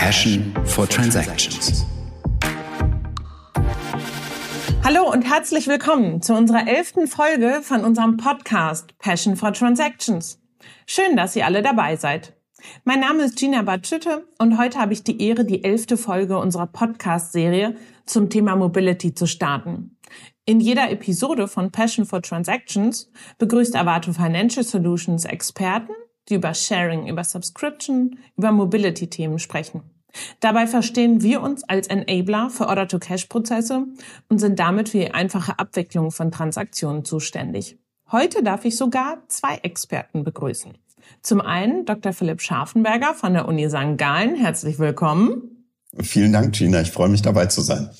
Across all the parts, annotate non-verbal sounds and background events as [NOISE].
Passion for Transactions. Hallo und herzlich willkommen zu unserer elften Folge von unserem Podcast Passion for Transactions. Schön, dass ihr alle dabei seid. Mein Name ist Gina Batschütte und heute habe ich die Ehre, die elfte Folge unserer Podcast-Serie zum Thema Mobility zu starten. In jeder Episode von Passion for Transactions begrüßt Avato Financial Solutions Experten, die über Sharing, über Subscription, über Mobility-Themen sprechen. Dabei verstehen wir uns als Enabler für Order-to-Cash-Prozesse und sind damit für die einfache Abwicklung von Transaktionen zuständig. Heute darf ich sogar zwei Experten begrüßen. Zum einen Dr. Philipp Scharfenberger von der Uni St. Gallen. Herzlich willkommen. Vielen Dank, Gina. Ich freue mich dabei zu sein.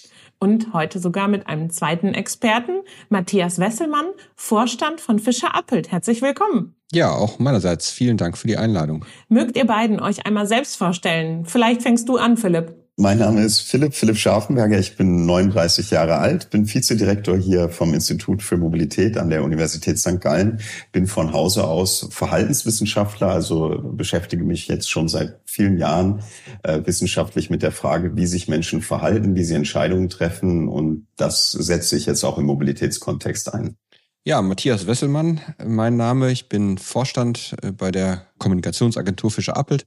Und heute sogar mit einem zweiten Experten, Matthias Wesselmann, Vorstand von Fischer Appelt. Herzlich willkommen. Ja, auch meinerseits vielen Dank für die Einladung. Mögt ihr beiden euch einmal selbst vorstellen? Vielleicht fängst du an, Philipp. Mein Name ist Philipp, Philipp Scharfenberger. Ich bin 39 Jahre alt, bin Vizedirektor hier vom Institut für Mobilität an der Universität St. Gallen, bin von Hause aus Verhaltenswissenschaftler, also beschäftige mich jetzt schon seit vielen Jahren äh, wissenschaftlich mit der Frage, wie sich Menschen verhalten, wie sie Entscheidungen treffen und das setze ich jetzt auch im Mobilitätskontext ein. Ja, Matthias Wesselmann, mein Name. Ich bin Vorstand äh, bei der Kommunikationsagentur Fischer Appelt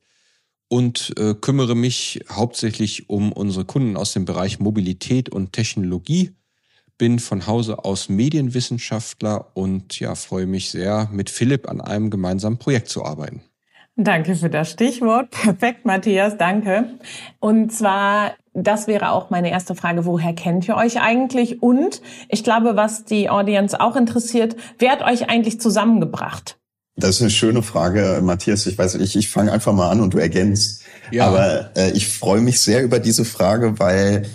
und äh, kümmere mich hauptsächlich um unsere Kunden aus dem Bereich Mobilität und Technologie. Bin von Hause aus Medienwissenschaftler und ja, freue mich sehr, mit Philipp an einem gemeinsamen Projekt zu arbeiten. Danke für das Stichwort. Perfekt, Matthias, danke. Und zwar, das wäre auch meine erste Frage, woher kennt ihr euch eigentlich? Und ich glaube, was die Audience auch interessiert, wer hat euch eigentlich zusammengebracht? Das ist eine schöne Frage, Matthias. Ich weiß nicht, ich fange einfach mal an und du ergänzt. Ja. Aber äh, ich freue mich sehr über diese Frage, weil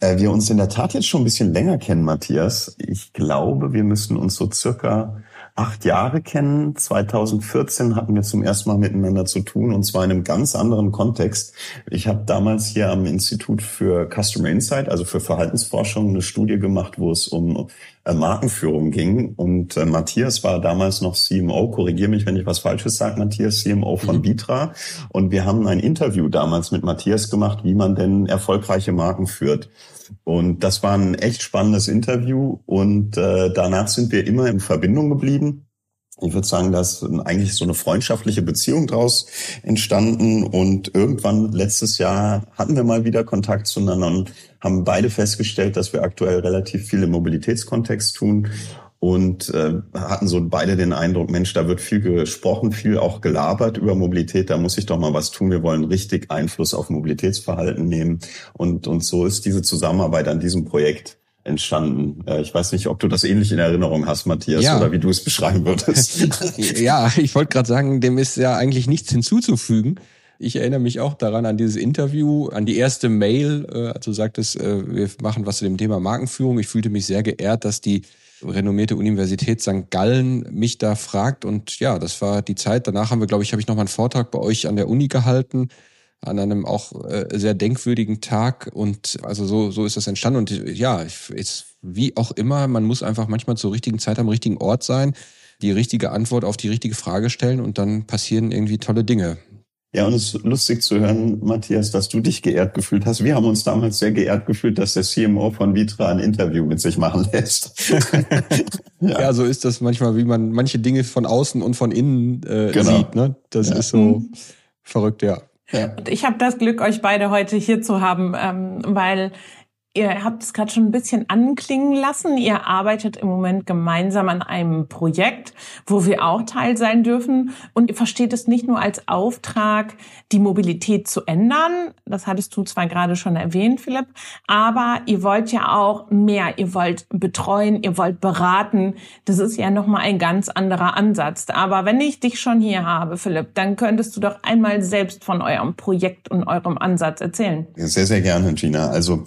äh, wir uns in der Tat jetzt schon ein bisschen länger kennen, Matthias. Ich glaube, wir müssen uns so circa acht Jahre kennen. 2014 hatten wir zum ersten Mal miteinander zu tun und zwar in einem ganz anderen Kontext. Ich habe damals hier am Institut für Customer Insight, also für Verhaltensforschung, eine Studie gemacht, wo es um Markenführung ging. Und äh, Matthias war damals noch CMO, korrigier mich, wenn ich was Falsches sage, Matthias, CMO von mhm. Bitra. Und wir haben ein Interview damals mit Matthias gemacht, wie man denn erfolgreiche Marken führt. Und das war ein echt spannendes Interview und äh, danach sind wir immer in Verbindung geblieben. Ich würde sagen, da ist eigentlich so eine freundschaftliche Beziehung draus entstanden. Und irgendwann letztes Jahr hatten wir mal wieder Kontakt zueinander und haben beide festgestellt, dass wir aktuell relativ viel im Mobilitätskontext tun. Und äh, hatten so beide den Eindruck, Mensch, da wird viel gesprochen, viel auch gelabert über Mobilität, da muss ich doch mal was tun. Wir wollen richtig Einfluss auf Mobilitätsverhalten nehmen. Und, und so ist diese Zusammenarbeit an diesem Projekt entstanden. Äh, ich weiß nicht, ob du das ähnlich in Erinnerung hast, Matthias, ja. oder wie du es beschreiben würdest. [LAUGHS] ja, ich wollte gerade sagen, dem ist ja eigentlich nichts hinzuzufügen. Ich erinnere mich auch daran an dieses Interview, an die erste Mail, äh, also sagt es, äh, wir machen was zu dem Thema Markenführung. Ich fühlte mich sehr geehrt, dass die renommierte Universität St. Gallen mich da fragt. Und ja, das war die Zeit. Danach haben wir, glaube ich, habe ich noch mal einen Vortrag bei euch an der Uni gehalten, an einem auch äh, sehr denkwürdigen Tag. Und also so, so ist das entstanden. Und ja, ist wie auch immer, man muss einfach manchmal zur richtigen Zeit am richtigen Ort sein, die richtige Antwort auf die richtige Frage stellen und dann passieren irgendwie tolle Dinge. Ja, und es ist lustig zu hören, Matthias, dass du dich geehrt gefühlt hast. Wir haben uns damals sehr geehrt gefühlt, dass der CMO von Vitra ein Interview mit sich machen lässt. [LAUGHS] ja. ja. so ist das manchmal, wie man manche Dinge von außen und von innen äh, genau. sieht. Ne? Das ja. ist so mhm. verrückt, ja. Ja. Ich habe das Glück, euch beide heute hier zu haben, ähm, weil Ihr habt es gerade schon ein bisschen anklingen lassen. Ihr arbeitet im Moment gemeinsam an einem Projekt, wo wir auch Teil sein dürfen. Und ihr versteht es nicht nur als Auftrag, die Mobilität zu ändern. Das hattest du zwar gerade schon erwähnt, Philipp. Aber ihr wollt ja auch mehr. Ihr wollt betreuen, ihr wollt beraten. Das ist ja nochmal ein ganz anderer Ansatz. Aber wenn ich dich schon hier habe, Philipp, dann könntest du doch einmal selbst von eurem Projekt und eurem Ansatz erzählen. Sehr, sehr gerne, Gina. Also,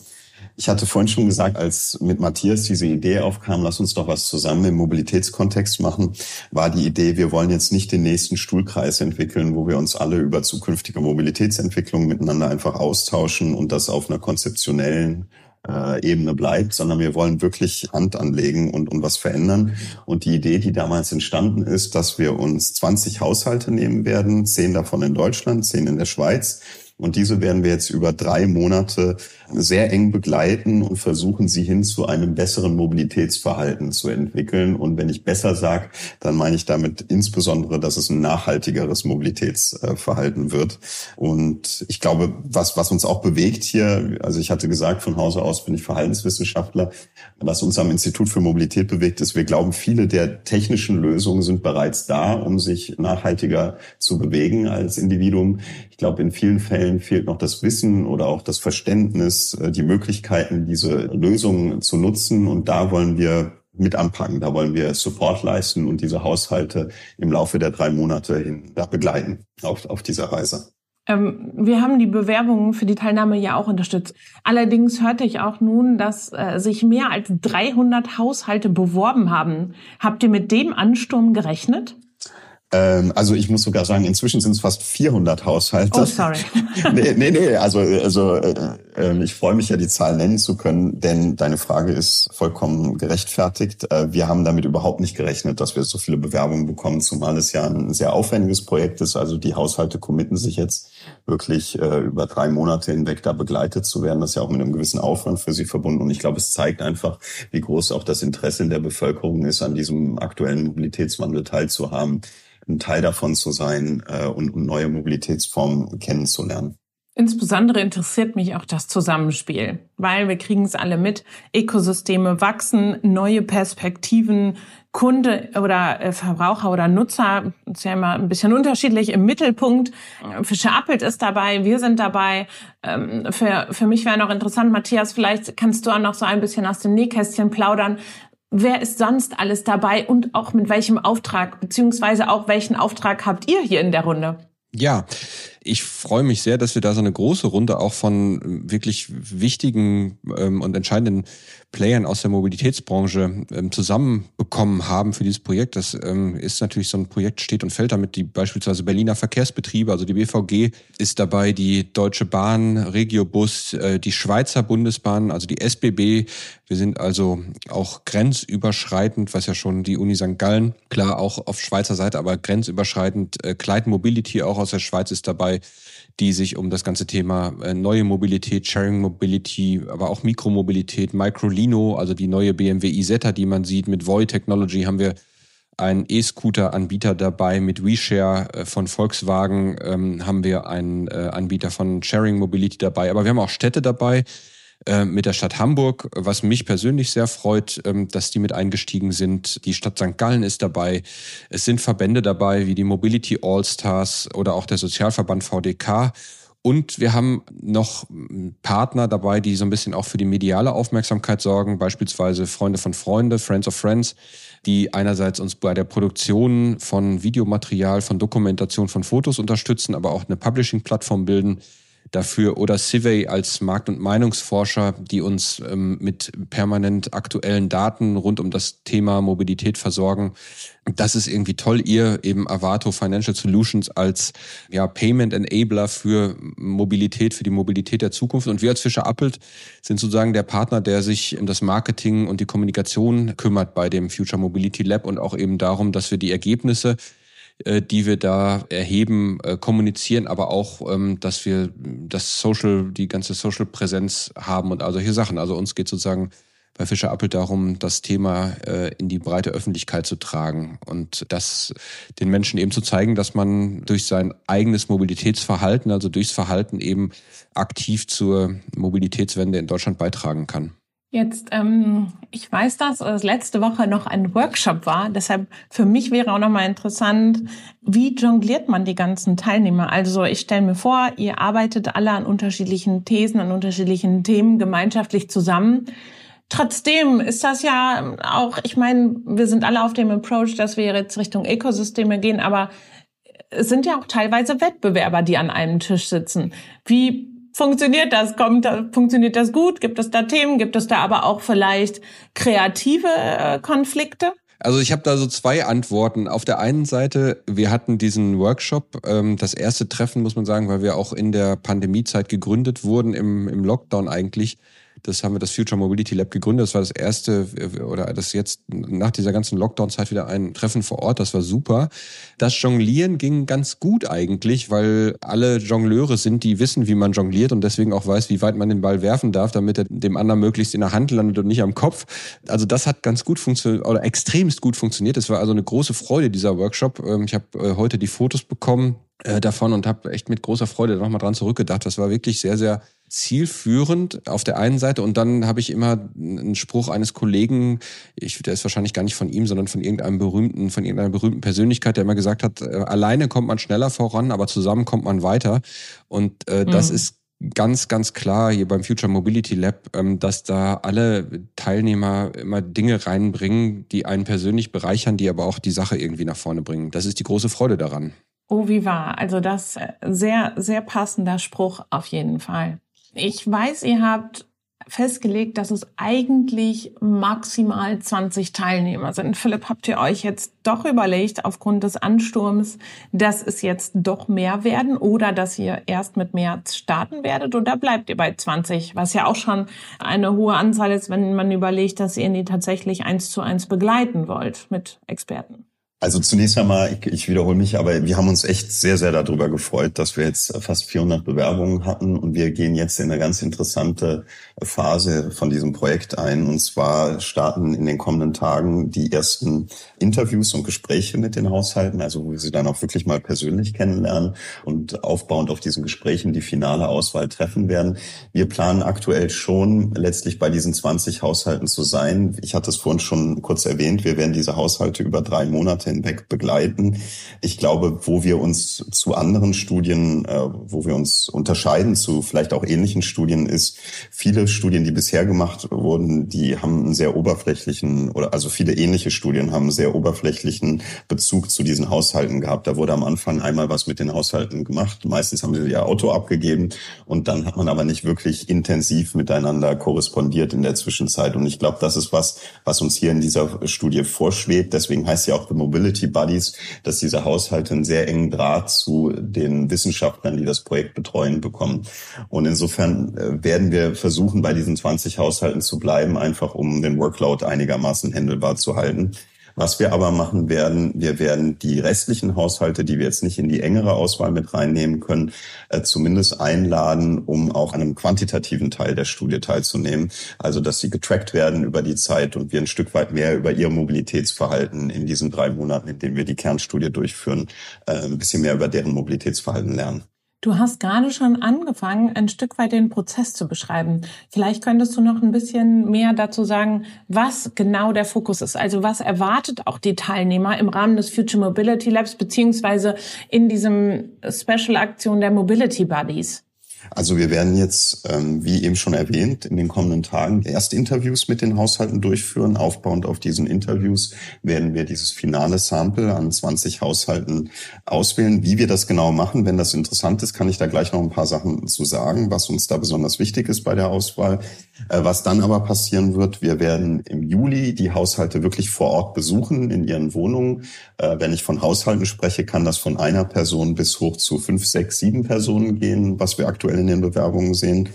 ich hatte vorhin schon gesagt, als mit Matthias diese Idee aufkam, lass uns doch was zusammen im Mobilitätskontext machen, war die Idee, wir wollen jetzt nicht den nächsten Stuhlkreis entwickeln, wo wir uns alle über zukünftige Mobilitätsentwicklung miteinander einfach austauschen und das auf einer konzeptionellen äh, Ebene bleibt, sondern wir wollen wirklich Hand anlegen und, und was verändern. Und die Idee, die damals entstanden ist, dass wir uns 20 Haushalte nehmen werden, zehn davon in Deutschland, zehn in der Schweiz, Und diese werden wir jetzt über drei Monate sehr eng begleiten und versuchen, sie hin zu einem besseren Mobilitätsverhalten zu entwickeln. Und wenn ich besser sage, dann meine ich damit insbesondere, dass es ein nachhaltigeres Mobilitätsverhalten wird. Und ich glaube, was, was uns auch bewegt hier, also ich hatte gesagt, von Hause aus bin ich Verhaltenswissenschaftler, was uns am Institut für Mobilität bewegt, ist, wir glauben, viele der technischen Lösungen sind bereits da, um sich nachhaltiger zu bewegen als Individuum. Ich glaube, in vielen Fällen fehlt noch das Wissen oder auch das Verständnis, äh, die Möglichkeiten, diese Lösungen zu nutzen. Und da wollen wir mit anpacken. Da wollen wir Support leisten und diese Haushalte im Laufe der drei Monate hin da begleiten auf, auf dieser Reise. Ähm, wir haben die Bewerbungen für die Teilnahme ja auch unterstützt. Allerdings hörte ich auch nun, dass äh, sich mehr als 300 Haushalte beworben haben. Habt ihr mit dem Ansturm gerechnet? Ähm, also ich muss sogar sagen, inzwischen sind es fast 400 Haushalte. Oh, sorry. [LAUGHS] nee, nee, nee, also, also äh, äh, ich freue mich ja, die Zahl nennen zu können, denn deine Frage ist vollkommen gerechtfertigt. Äh, wir haben damit überhaupt nicht gerechnet, dass wir so viele Bewerbungen bekommen, zumal es ja ein sehr aufwendiges Projekt ist. Also die Haushalte committen sich jetzt wirklich äh, über drei Monate hinweg da begleitet zu werden. Das ist ja auch mit einem gewissen Aufwand für sie verbunden. Und ich glaube, es zeigt einfach, wie groß auch das Interesse in der Bevölkerung ist, an diesem aktuellen Mobilitätswandel teilzuhaben ein Teil davon zu sein äh, und, und neue Mobilitätsformen kennenzulernen. Insbesondere interessiert mich auch das Zusammenspiel, weil wir kriegen es alle mit. Ökosysteme wachsen, neue Perspektiven, Kunde oder äh, Verbraucher oder Nutzer, ist ja immer ein bisschen unterschiedlich im Mittelpunkt. Fischer Appelt ist dabei, wir sind dabei. Ähm, für, für mich wäre noch interessant, Matthias, vielleicht kannst du auch noch so ein bisschen aus dem Nähkästchen plaudern wer ist sonst alles dabei und auch mit welchem Auftrag, beziehungsweise auch welchen Auftrag habt ihr hier in der Runde? Ja, ich freue mich sehr, dass wir da so eine große Runde auch von wirklich wichtigen ähm, und entscheidenden Playern aus der Mobilitätsbranche ähm, zusammenbekommen haben für dieses Projekt. Das ähm, ist natürlich so ein Projekt steht und fällt damit. Die beispielsweise Berliner Verkehrsbetriebe, also die BVG ist dabei, die Deutsche Bahn, Regiobus, äh, die Schweizer Bundesbahn, also die SBB. Wir sind also auch grenzüberschreitend, was ja schon die Uni St. Gallen, klar auch auf Schweizer Seite, aber grenzüberschreitend. Äh, Clyde Mobility auch aus der Schweiz ist dabei die sich um das ganze Thema äh, neue Mobilität, Sharing Mobility, aber auch Mikromobilität, Microlino, also die neue BMW Isetta, die man sieht, mit Voy Technology haben wir einen E-Scooter-Anbieter dabei. Mit WeShare äh, von Volkswagen ähm, haben wir einen äh, Anbieter von Sharing Mobility dabei. Aber wir haben auch Städte dabei, mit der Stadt Hamburg, was mich persönlich sehr freut, ähm, dass die mit eingestiegen sind. Die Stadt St. Gallen ist dabei. Es sind Verbände dabei wie die Mobility All-Stars oder auch der Sozialverband VDK. Und wir haben noch Partner dabei, die so ein bisschen auch für die mediale Aufmerksamkeit sorgen, beispielsweise Freunde von Freunde, Friends of Friends, die einerseits uns bei der Produktion von Videomaterial, von Dokumentation von Fotos unterstützen, aber auch eine Publishing-Plattform bilden dafür oder Civey als Markt- und Meinungsforscher, die uns ähm, mit permanent aktuellen Daten rund um das Thema Mobilität versorgen. Das ist irgendwie toll, ihr eben Avato Financial Solutions als ja, Payment Enabler für Mobilität, für die Mobilität der Zukunft. Und wir als Fischer Appelt sind sozusagen der Partner, der sich um das Marketing und die Kommunikation kümmert bei dem Future Mobility Lab und auch eben darum, dass wir die Ergebnisse die wir da erheben, äh, kommunizieren, aber auch, ähm, dass wir das Social, die ganze Social-Präsenz haben und all solche Sachen. Also uns geht sozusagen bei Fischer Appel darum, das Thema äh, in die breite Öffentlichkeit zu tragen und das den Menschen eben zu zeigen, dass man durch sein eigenes Mobilitätsverhalten, also durchs Verhalten eben aktiv zur Mobilitätswende in Deutschland beitragen kann. Jetzt, ähm, ich weiß, dass es letzte Woche noch ein Workshop war. Deshalb für mich wäre auch nochmal interessant, wie jongliert man die ganzen Teilnehmer? Also ich stelle mir vor, ihr arbeitet alle an unterschiedlichen Thesen, an unterschiedlichen Themen gemeinschaftlich zusammen. Trotzdem ist das ja auch, ich meine, wir sind alle auf dem Approach, dass wir jetzt Richtung Ökosysteme gehen, aber es sind ja auch teilweise Wettbewerber, die an einem Tisch sitzen. Wie funktioniert das? Kommt, funktioniert das gut? Gibt es da Themen? Gibt es da aber auch vielleicht kreative äh, Konflikte? Also ich habe da so zwei Antworten. Auf der einen Seite, wir hatten diesen Workshop, ähm, das erste Treffen, muss man sagen, weil wir auch in der Pandemiezeit gegründet wurden, im, im Lockdown eigentlich. Das haben wir das Future Mobility Lab gegründet. Das war das erste oder das jetzt nach dieser ganzen Lockdown-Zeit wieder ein Treffen vor Ort. Das war super. Das Jonglieren ging ganz gut eigentlich, weil alle Jongleure sind, die wissen, wie man jongliert und deswegen auch weiß, wie weit man den Ball werfen darf, damit er dem anderen möglichst in der Hand landet und nicht am Kopf. Also das hat ganz gut funktioniert oder extremst gut funktioniert. Es war also eine große Freude, dieser Workshop. Ähm, ich habe äh, heute die Fotos bekommen äh, davon und habe echt mit großer Freude nochmal dran zurückgedacht. Das war wirklich sehr, sehr zielführend auf der einen Seite und dann habe ich immer einen Spruch eines Kollegen, ich, der ist wahrscheinlich gar nicht von ihm, sondern von irgendeinem berühmten, von irgendeiner berühmten Persönlichkeit, der immer gesagt hat, äh, alleine kommt man schneller voran, aber zusammen kommt man weiter. Und äh, das mhm. ist ganz, ganz klar hier beim Future Mobility Lab, ähm, dass da alle Teilnehmer immer Dinge reinbringen, die einen persönlich bereichern, die aber auch die Sache irgendwie nach vorne bringen. Das ist die große Freude daran. Oh, wie wahr. Also das äh, sehr, sehr passender Spruch auf jeden Fall. Ich weiß, ihr habt festgelegt, dass es eigentlich maximal 20 Teilnehmer sind. Philipp, habt ihr euch jetzt doch überlegt, aufgrund des Ansturms, dass es jetzt doch mehr werden oder dass ihr erst mit März starten werdet oder bleibt ihr bei 20, was ja auch schon eine hohe Anzahl ist, wenn man überlegt, dass ihr die tatsächlich eins zu eins begleiten wollt mit Experten? Also zunächst einmal, ich, ich wiederhole mich, aber wir haben uns echt sehr, sehr darüber gefreut, dass wir jetzt fast 400 Bewerbungen hatten und wir gehen jetzt in eine ganz interessante Phase von diesem Projekt ein. Und zwar starten in den kommenden Tagen die ersten Interviews und Gespräche mit den Haushalten, also wo wir sie dann auch wirklich mal persönlich kennenlernen und aufbauend auf diesen Gesprächen die finale Auswahl treffen werden. Wir planen aktuell schon letztlich bei diesen 20 Haushalten zu sein. Ich hatte es vorhin schon kurz erwähnt, wir werden diese Haushalte über drei Monate hinweg begleiten. Ich glaube, wo wir uns zu anderen Studien, äh, wo wir uns unterscheiden zu vielleicht auch ähnlichen Studien, ist viele Studien, die bisher gemacht wurden, die haben einen sehr oberflächlichen oder also viele ähnliche Studien haben einen sehr oberflächlichen Bezug zu diesen Haushalten gehabt. Da wurde am Anfang einmal was mit den Haushalten gemacht. Meistens haben sie ihr Auto abgegeben und dann hat man aber nicht wirklich intensiv miteinander korrespondiert in der Zwischenzeit. Und ich glaube, das ist was, was uns hier in dieser Studie vorschwebt. Deswegen heißt ja auch The Mobility Mobility Buddies, dass diese Haushalte einen sehr engen Draht zu den Wissenschaftlern, die das Projekt betreuen, bekommen. Und insofern äh, werden wir versuchen, bei diesen 20 Haushalten zu bleiben, einfach um den Workload einigermaßen händelbar zu halten. Was wir aber machen werden, wir werden die restlichen Haushalte, die wir jetzt nicht in die engere Auswahl mit reinnehmen können, äh, zumindest einladen, um auch an einem quantitativen Teil der Studie teilzunehmen. Also, dass sie getrackt werden über die Zeit und wir ein Stück weit mehr über ihr Mobilitätsverhalten in diesen drei Monaten, in denen wir die Kernstudie durchführen, äh, ein bisschen mehr über deren Mobilitätsverhalten lernen. Du hast gerade schon angefangen, ein Stück weit den Prozess zu beschreiben. Vielleicht könntest du noch ein bisschen mehr dazu sagen, was genau der Fokus ist. Also was erwartet auch die Teilnehmer im Rahmen des Future Mobility Labs beziehungsweise in diesem Special Aktion der Mobility Buddies? Also wir werden jetzt, ähm, wie eben schon erwähnt, in den kommenden Tagen erste Interviews mit den Haushalten durchführen. Aufbauend auf diesen Interviews werden wir dieses finale Sample an 20 Haushalten auswählen. Wie wir das genau machen, wenn das interessant ist, kann ich da gleich noch ein paar Sachen zu sagen, was uns da besonders wichtig ist bei der Auswahl. Äh, was dann aber passieren wird, wir werden im Juli die Haushalte wirklich vor Ort besuchen in ihren Wohnungen. Äh, wenn ich von Haushalten spreche, kann das von einer Person bis hoch zu fünf, sechs, sieben Personen gehen, was wir aktuell in den Bewerbungen sehen.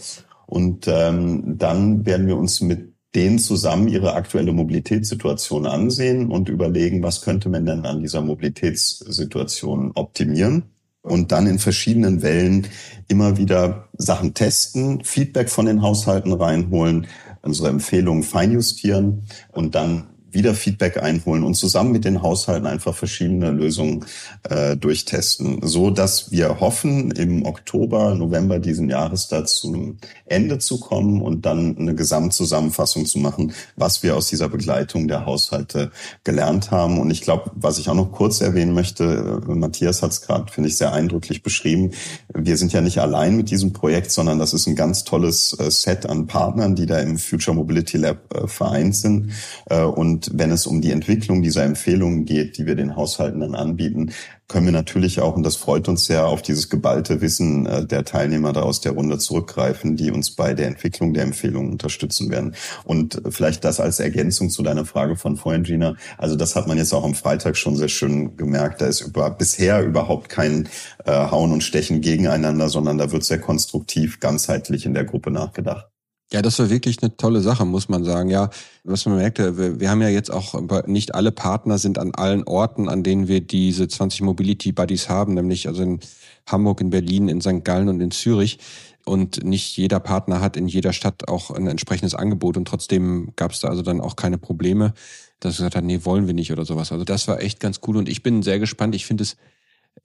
Und ähm, dann werden wir uns mit denen zusammen ihre aktuelle Mobilitätssituation ansehen und überlegen, was könnte man denn an dieser Mobilitätssituation optimieren und dann in verschiedenen Wellen immer wieder Sachen testen, Feedback von den Haushalten reinholen, unsere Empfehlungen feinjustieren und dann wieder Feedback einholen und zusammen mit den Haushalten einfach verschiedene Lösungen äh, durchtesten, so dass wir hoffen, im Oktober, November diesen Jahres da zum Ende zu kommen und dann eine Gesamtzusammenfassung zu machen, was wir aus dieser Begleitung der Haushalte gelernt haben. Und ich glaube, was ich auch noch kurz erwähnen möchte, äh, Matthias hat es gerade, finde ich, sehr eindrücklich beschrieben. Wir sind ja nicht allein mit diesem Projekt, sondern das ist ein ganz tolles äh, Set an Partnern, die da im Future Mobility Lab äh, vereint sind. Äh, und wenn es um die Entwicklung dieser Empfehlungen geht, die wir den Haushalten dann anbieten, können wir natürlich auch, und das freut uns sehr, auf dieses geballte Wissen äh, der Teilnehmer da aus der Runde zurückgreifen, die uns bei der Entwicklung der Empfehlungen unterstützen werden. Und vielleicht das als Ergänzung zu deiner Frage von vorhin, Gina. Also das hat man jetzt auch am Freitag schon sehr schön gemerkt. Da ist über, bisher überhaupt kein äh, Hauen und Stechen gegeneinander, sondern da wird sehr konstruktiv, ganzheitlich in der Gruppe nachgedacht. Ja, das war wirklich eine tolle Sache, muss man sagen. Ja, was man merkte, wir, wir haben ja jetzt auch, nicht alle Partner sind an allen Orten, an denen wir diese 20 Mobility Buddies haben, nämlich also in Hamburg, in Berlin, in St. Gallen und in Zürich. Und nicht jeder Partner hat in jeder Stadt auch ein entsprechendes Angebot. Und trotzdem gab es da also dann auch keine Probleme, dass gesagt hat, nee, wollen wir nicht oder sowas. Also das war echt ganz cool. Und ich bin sehr gespannt. Ich finde es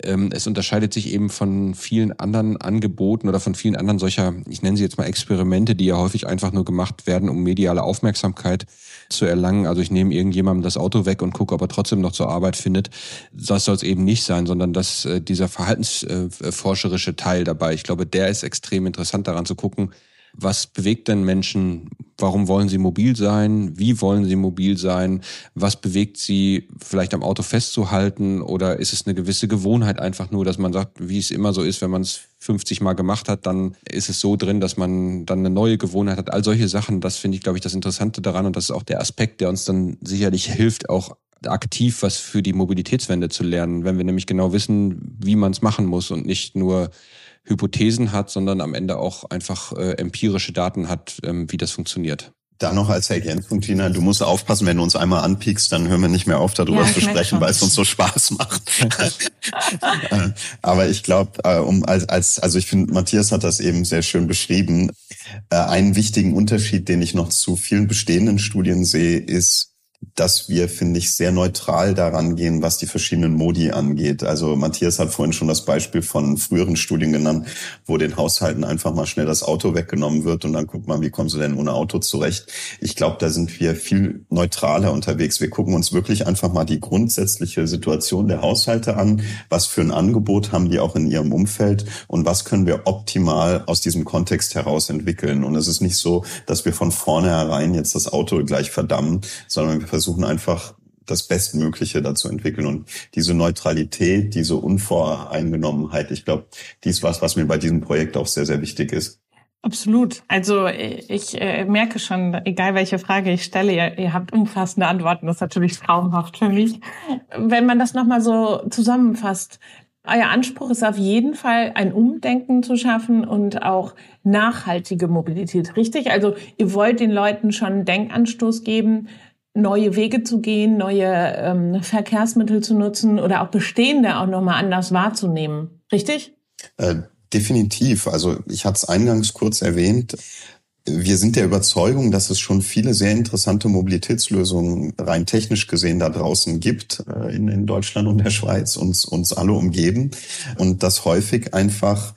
es unterscheidet sich eben von vielen anderen Angeboten oder von vielen anderen solcher, ich nenne sie jetzt mal Experimente, die ja häufig einfach nur gemacht werden, um mediale Aufmerksamkeit zu erlangen. Also ich nehme irgendjemandem das Auto weg und gucke, ob er trotzdem noch zur Arbeit findet. Das soll es eben nicht sein, sondern dass äh, dieser verhaltensforscherische Teil dabei, ich glaube, der ist extrem interessant daran zu gucken, was bewegt denn Menschen? Warum wollen sie mobil sein? Wie wollen sie mobil sein? Was bewegt sie vielleicht am Auto festzuhalten? Oder ist es eine gewisse Gewohnheit einfach nur, dass man sagt, wie es immer so ist, wenn man es 50 Mal gemacht hat, dann ist es so drin, dass man dann eine neue Gewohnheit hat. All solche Sachen, das finde ich, glaube ich, das Interessante daran. Und das ist auch der Aspekt, der uns dann sicherlich hilft, auch aktiv was für die Mobilitätswende zu lernen, wenn wir nämlich genau wissen, wie man es machen muss und nicht nur Hypothesen hat, sondern am Ende auch einfach äh, empirische Daten hat, ähm, wie das funktioniert. Da noch als Ergänzung, Tina, du musst aufpassen, wenn du uns einmal anpiekst, dann hören wir nicht mehr auf, darüber ja, zu sprechen, weil es uns so Spaß macht. [LAUGHS] Äh, aber ich glaube, äh, um als, als also ich finde, Matthias hat das eben sehr schön beschrieben. Äh, einen wichtigen Unterschied, den ich noch zu vielen bestehenden Studien sehe, ist, dass wir, finde ich, sehr neutral daran gehen, was die verschiedenen Modi angeht. Also Matthias hat vorhin schon das Beispiel von früheren Studien genannt, wo den Haushalten einfach mal schnell das Auto weggenommen wird und dann guckt man, wie kommen sie denn ohne Auto zurecht. Ich glaube, da sind wir viel neutraler unterwegs. Wir gucken uns wirklich einfach mal die grundsätzliche Situation der Haushalte an. Was für ein Angebot haben die auch in ihrem Umfeld und was können wir optimal aus diesem Kontext heraus entwickeln. Und es ist nicht so, dass wir von vornherein jetzt das Auto gleich verdammen, sondern wir versuchen einfach das Bestmögliche dazu entwickeln. Und diese Neutralität, diese Unvoreingenommenheit, ich glaube, die ist was, was mir bei diesem Projekt auch sehr, sehr wichtig ist. Absolut. Also ich äh, merke schon, egal welche Frage ich stelle, ihr, ihr habt umfassende Antworten. Das ist natürlich traumhaft für mich. Wenn man das nochmal so zusammenfasst, euer Anspruch ist auf jeden Fall, ein Umdenken zu schaffen und auch nachhaltige Mobilität, richtig? Also ihr wollt den Leuten schon einen Denkanstoß geben, neue Wege zu gehen, neue ähm, Verkehrsmittel zu nutzen oder auch bestehende auch nochmal anders wahrzunehmen. Richtig? Äh, definitiv. Also ich hatte es eingangs kurz erwähnt. Wir sind der Überzeugung, dass es schon viele sehr interessante Mobilitätslösungen rein technisch gesehen da draußen gibt, äh, in, Deutschland und der Schweiz, uns, uns alle umgeben. Und dass häufig einfach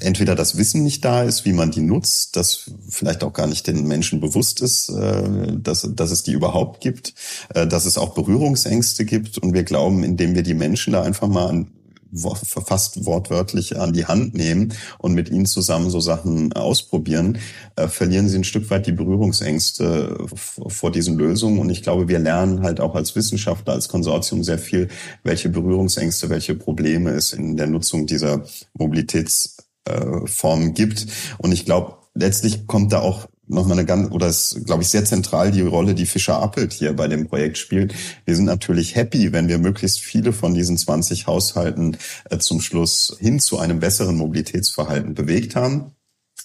entweder das Wissen nicht da ist, wie man die nutzt, dass vielleicht auch gar nicht den Menschen bewusst ist, äh, dass, dass es die überhaupt gibt, äh, dass es auch Berührungsängste gibt. Und wir glauben, indem wir die Menschen da einfach mal an, fast wortwörtlich an die Hand nehmen und mit ihnen zusammen so Sachen ausprobieren, äh, verlieren sie ein Stück weit die Berührungsängste vor diesen Lösungen. Und ich glaube, wir lernen halt auch als Wissenschaftler, als Konsortium sehr viel, welche Berührungsängste, welche Probleme es in der Nutzung dieser Mobilitäts äh, Formen gibt. Und ich glaube, letztlich kommt da auch nochmal eine ganz, oder ist, glaube ich, sehr zentral die Rolle, die Fischer Appelt hier bei dem Projekt spielt. Wir sind natürlich happy, wenn wir möglichst viele von diesen 20 Haushalten äh, zum Schluss hin zu einem besseren Mobilitätsverhalten bewegt haben.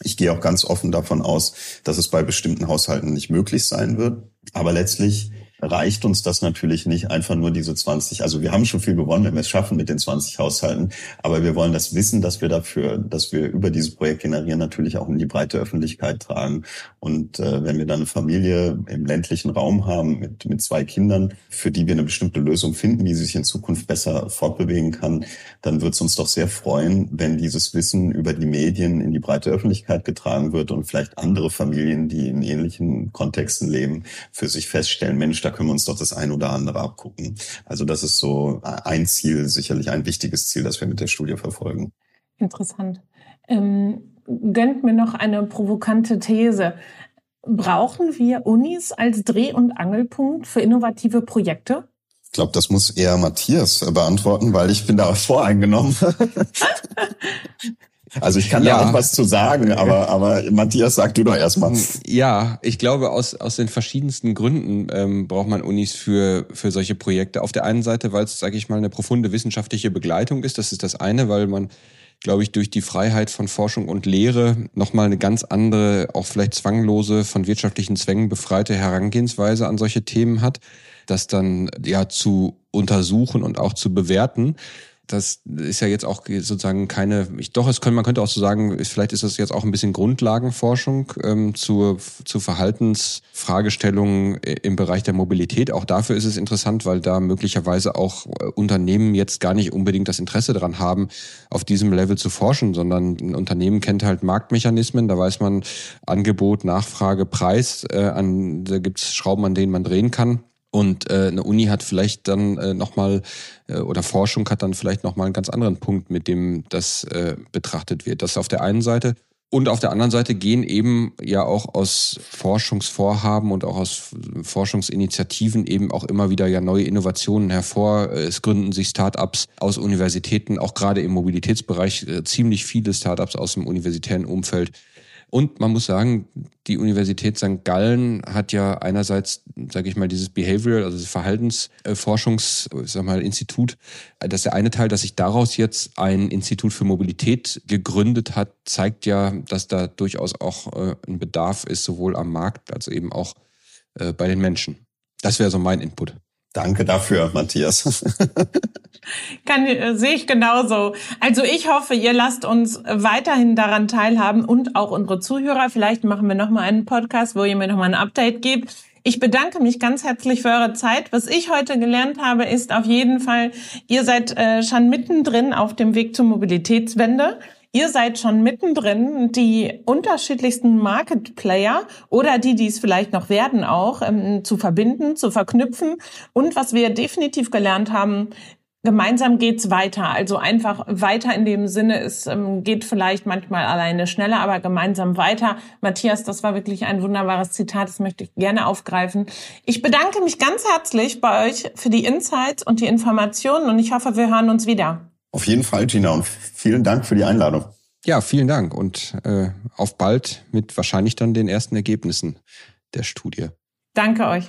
Ich gehe auch ganz offen davon aus, dass es bei bestimmten Haushalten nicht möglich sein wird. Aber letztlich reicht uns das natürlich nicht, einfach nur diese 20. Also wir haben schon viel gewonnen, wenn wir es schaffen mit den 20 Haushalten. Aber wir wollen das Wissen, dass wir dafür, dass wir über dieses Projekt generieren, natürlich auch in die breite Öffentlichkeit tragen. Und äh, wenn wir dann eine Familie im ländlichen Raum haben mit, mit zwei Kindern, für die wir eine bestimmte Lösung finden, wie sie sich in Zukunft besser fortbewegen kann, dann wird es uns doch sehr freuen, wenn dieses Wissen über die Medien in die breite Öffentlichkeit getragen wird und vielleicht andere Familien, die in ähnlichen Kontexten leben, für sich feststellen, Mensch, da können wir uns doch das ein oder andere abgucken. Also das ist so ein Ziel, sicherlich ein wichtiges Ziel, das wir mit der Studie verfolgen. Interessant. Ähm, gönnt mir noch eine provokante These. Brauchen wir Unis als Dreh- und Angelpunkt für innovative Projekte? Ich glaube, das muss eher Matthias beantworten, weil ich bin da [LAUGHS] voreingenommen. [LAUGHS] Also ich kann ja. da auch was zu sagen, aber, aber Matthias, sag du doch erstmal. Ja, ich glaube, aus, aus den verschiedensten Gründen ähm, braucht man Unis für, für solche Projekte. Auf der einen Seite, weil es, sage ich mal, eine profunde wissenschaftliche Begleitung ist. Das ist das eine, weil man glaube ich, durch die Freiheit von Forschung und Lehre nochmal eine ganz andere, auch vielleicht zwanglose, von wirtschaftlichen Zwängen befreite Herangehensweise an solche Themen hat, das dann ja zu untersuchen und auch zu bewerten das ist ja jetzt auch sozusagen keine, ich, doch, es können, man könnte auch so sagen, vielleicht ist das jetzt auch ein bisschen Grundlagenforschung ähm, zur, zu Verhaltensfragestellungen im Bereich der Mobilität. Auch dafür ist es interessant, weil da möglicherweise auch äh, Unternehmen jetzt gar nicht unbedingt das Interesse daran haben, auf diesem Level zu forschen, sondern ein Unternehmen kennt halt Marktmechanismen, da weiß man Angebot, Nachfrage, Preis, äh, an, da gibt's Schrauben, an denen man drehen kann. Und äh, eine Uni hat vielleicht dann äh, nochmal, äh, oder Forschung hat dann vielleicht nochmal einen ganz anderen Punkt, mit dem das äh, betrachtet wird. Das auf der einen Seite. Und auf der anderen Seite gehen eben ja auch aus Forschungsvorhaben und auch aus Forschungsinitiativen eben auch immer wieder ja neue Innovationen hervor. Es gründen sich Startups aus Universitäten, auch gerade im Mobilitätsbereich äh, ziemlich viele Startups aus dem universitären Umfeld und man muss sagen, die Universität St. Gallen hat ja einerseits, sage ich mal, dieses Behavioral, also das Verhaltensforschungs, sag mal, Institut. Das ist der eine Teil, dass sich daraus jetzt ein Institut für Mobilität gegründet hat, zeigt ja, dass da durchaus auch äh, ein Bedarf ist, sowohl am Markt als eben auch äh, bei den Menschen. Das wäre so mein Input. Danke dafür, Matthias. [LAUGHS] Kann, äh, sehe ich genauso. Also ich hoffe, ihr lasst uns weiterhin daran teilhaben und auch unsere Zuhörer. Vielleicht machen wir nochmal einen Podcast, wo ihr mir nochmal ein Update gebt. Ich bedanke mich ganz herzlich für eure Zeit. Was ich heute gelernt habe, ist auf jeden Fall, ihr seid äh, schon mittendrin auf dem Weg zur Mobilitätswende. Ihr seid schon mittendrin, die unterschiedlichsten Market Player oder die, die es vielleicht noch werden, auch ähm, zu verbinden, zu verknüpfen. Und was wir definitiv gelernt haben, gemeinsam geht's weiter. Also einfach weiter in dem Sinne, es ähm, geht vielleicht manchmal alleine schneller, aber gemeinsam weiter. Matthias, das war wirklich ein wunderbares Zitat, das möchte ich gerne aufgreifen. Ich bedanke mich ganz herzlich bei euch für die Insights und die Informationen und ich hoffe, wir hören uns wieder. Auf jeden Fall, Gina, und vielen Dank für die Einladung. Ja, vielen Dank und äh, auf bald mit wahrscheinlich dann den ersten Ergebnissen der Studie. Danke euch.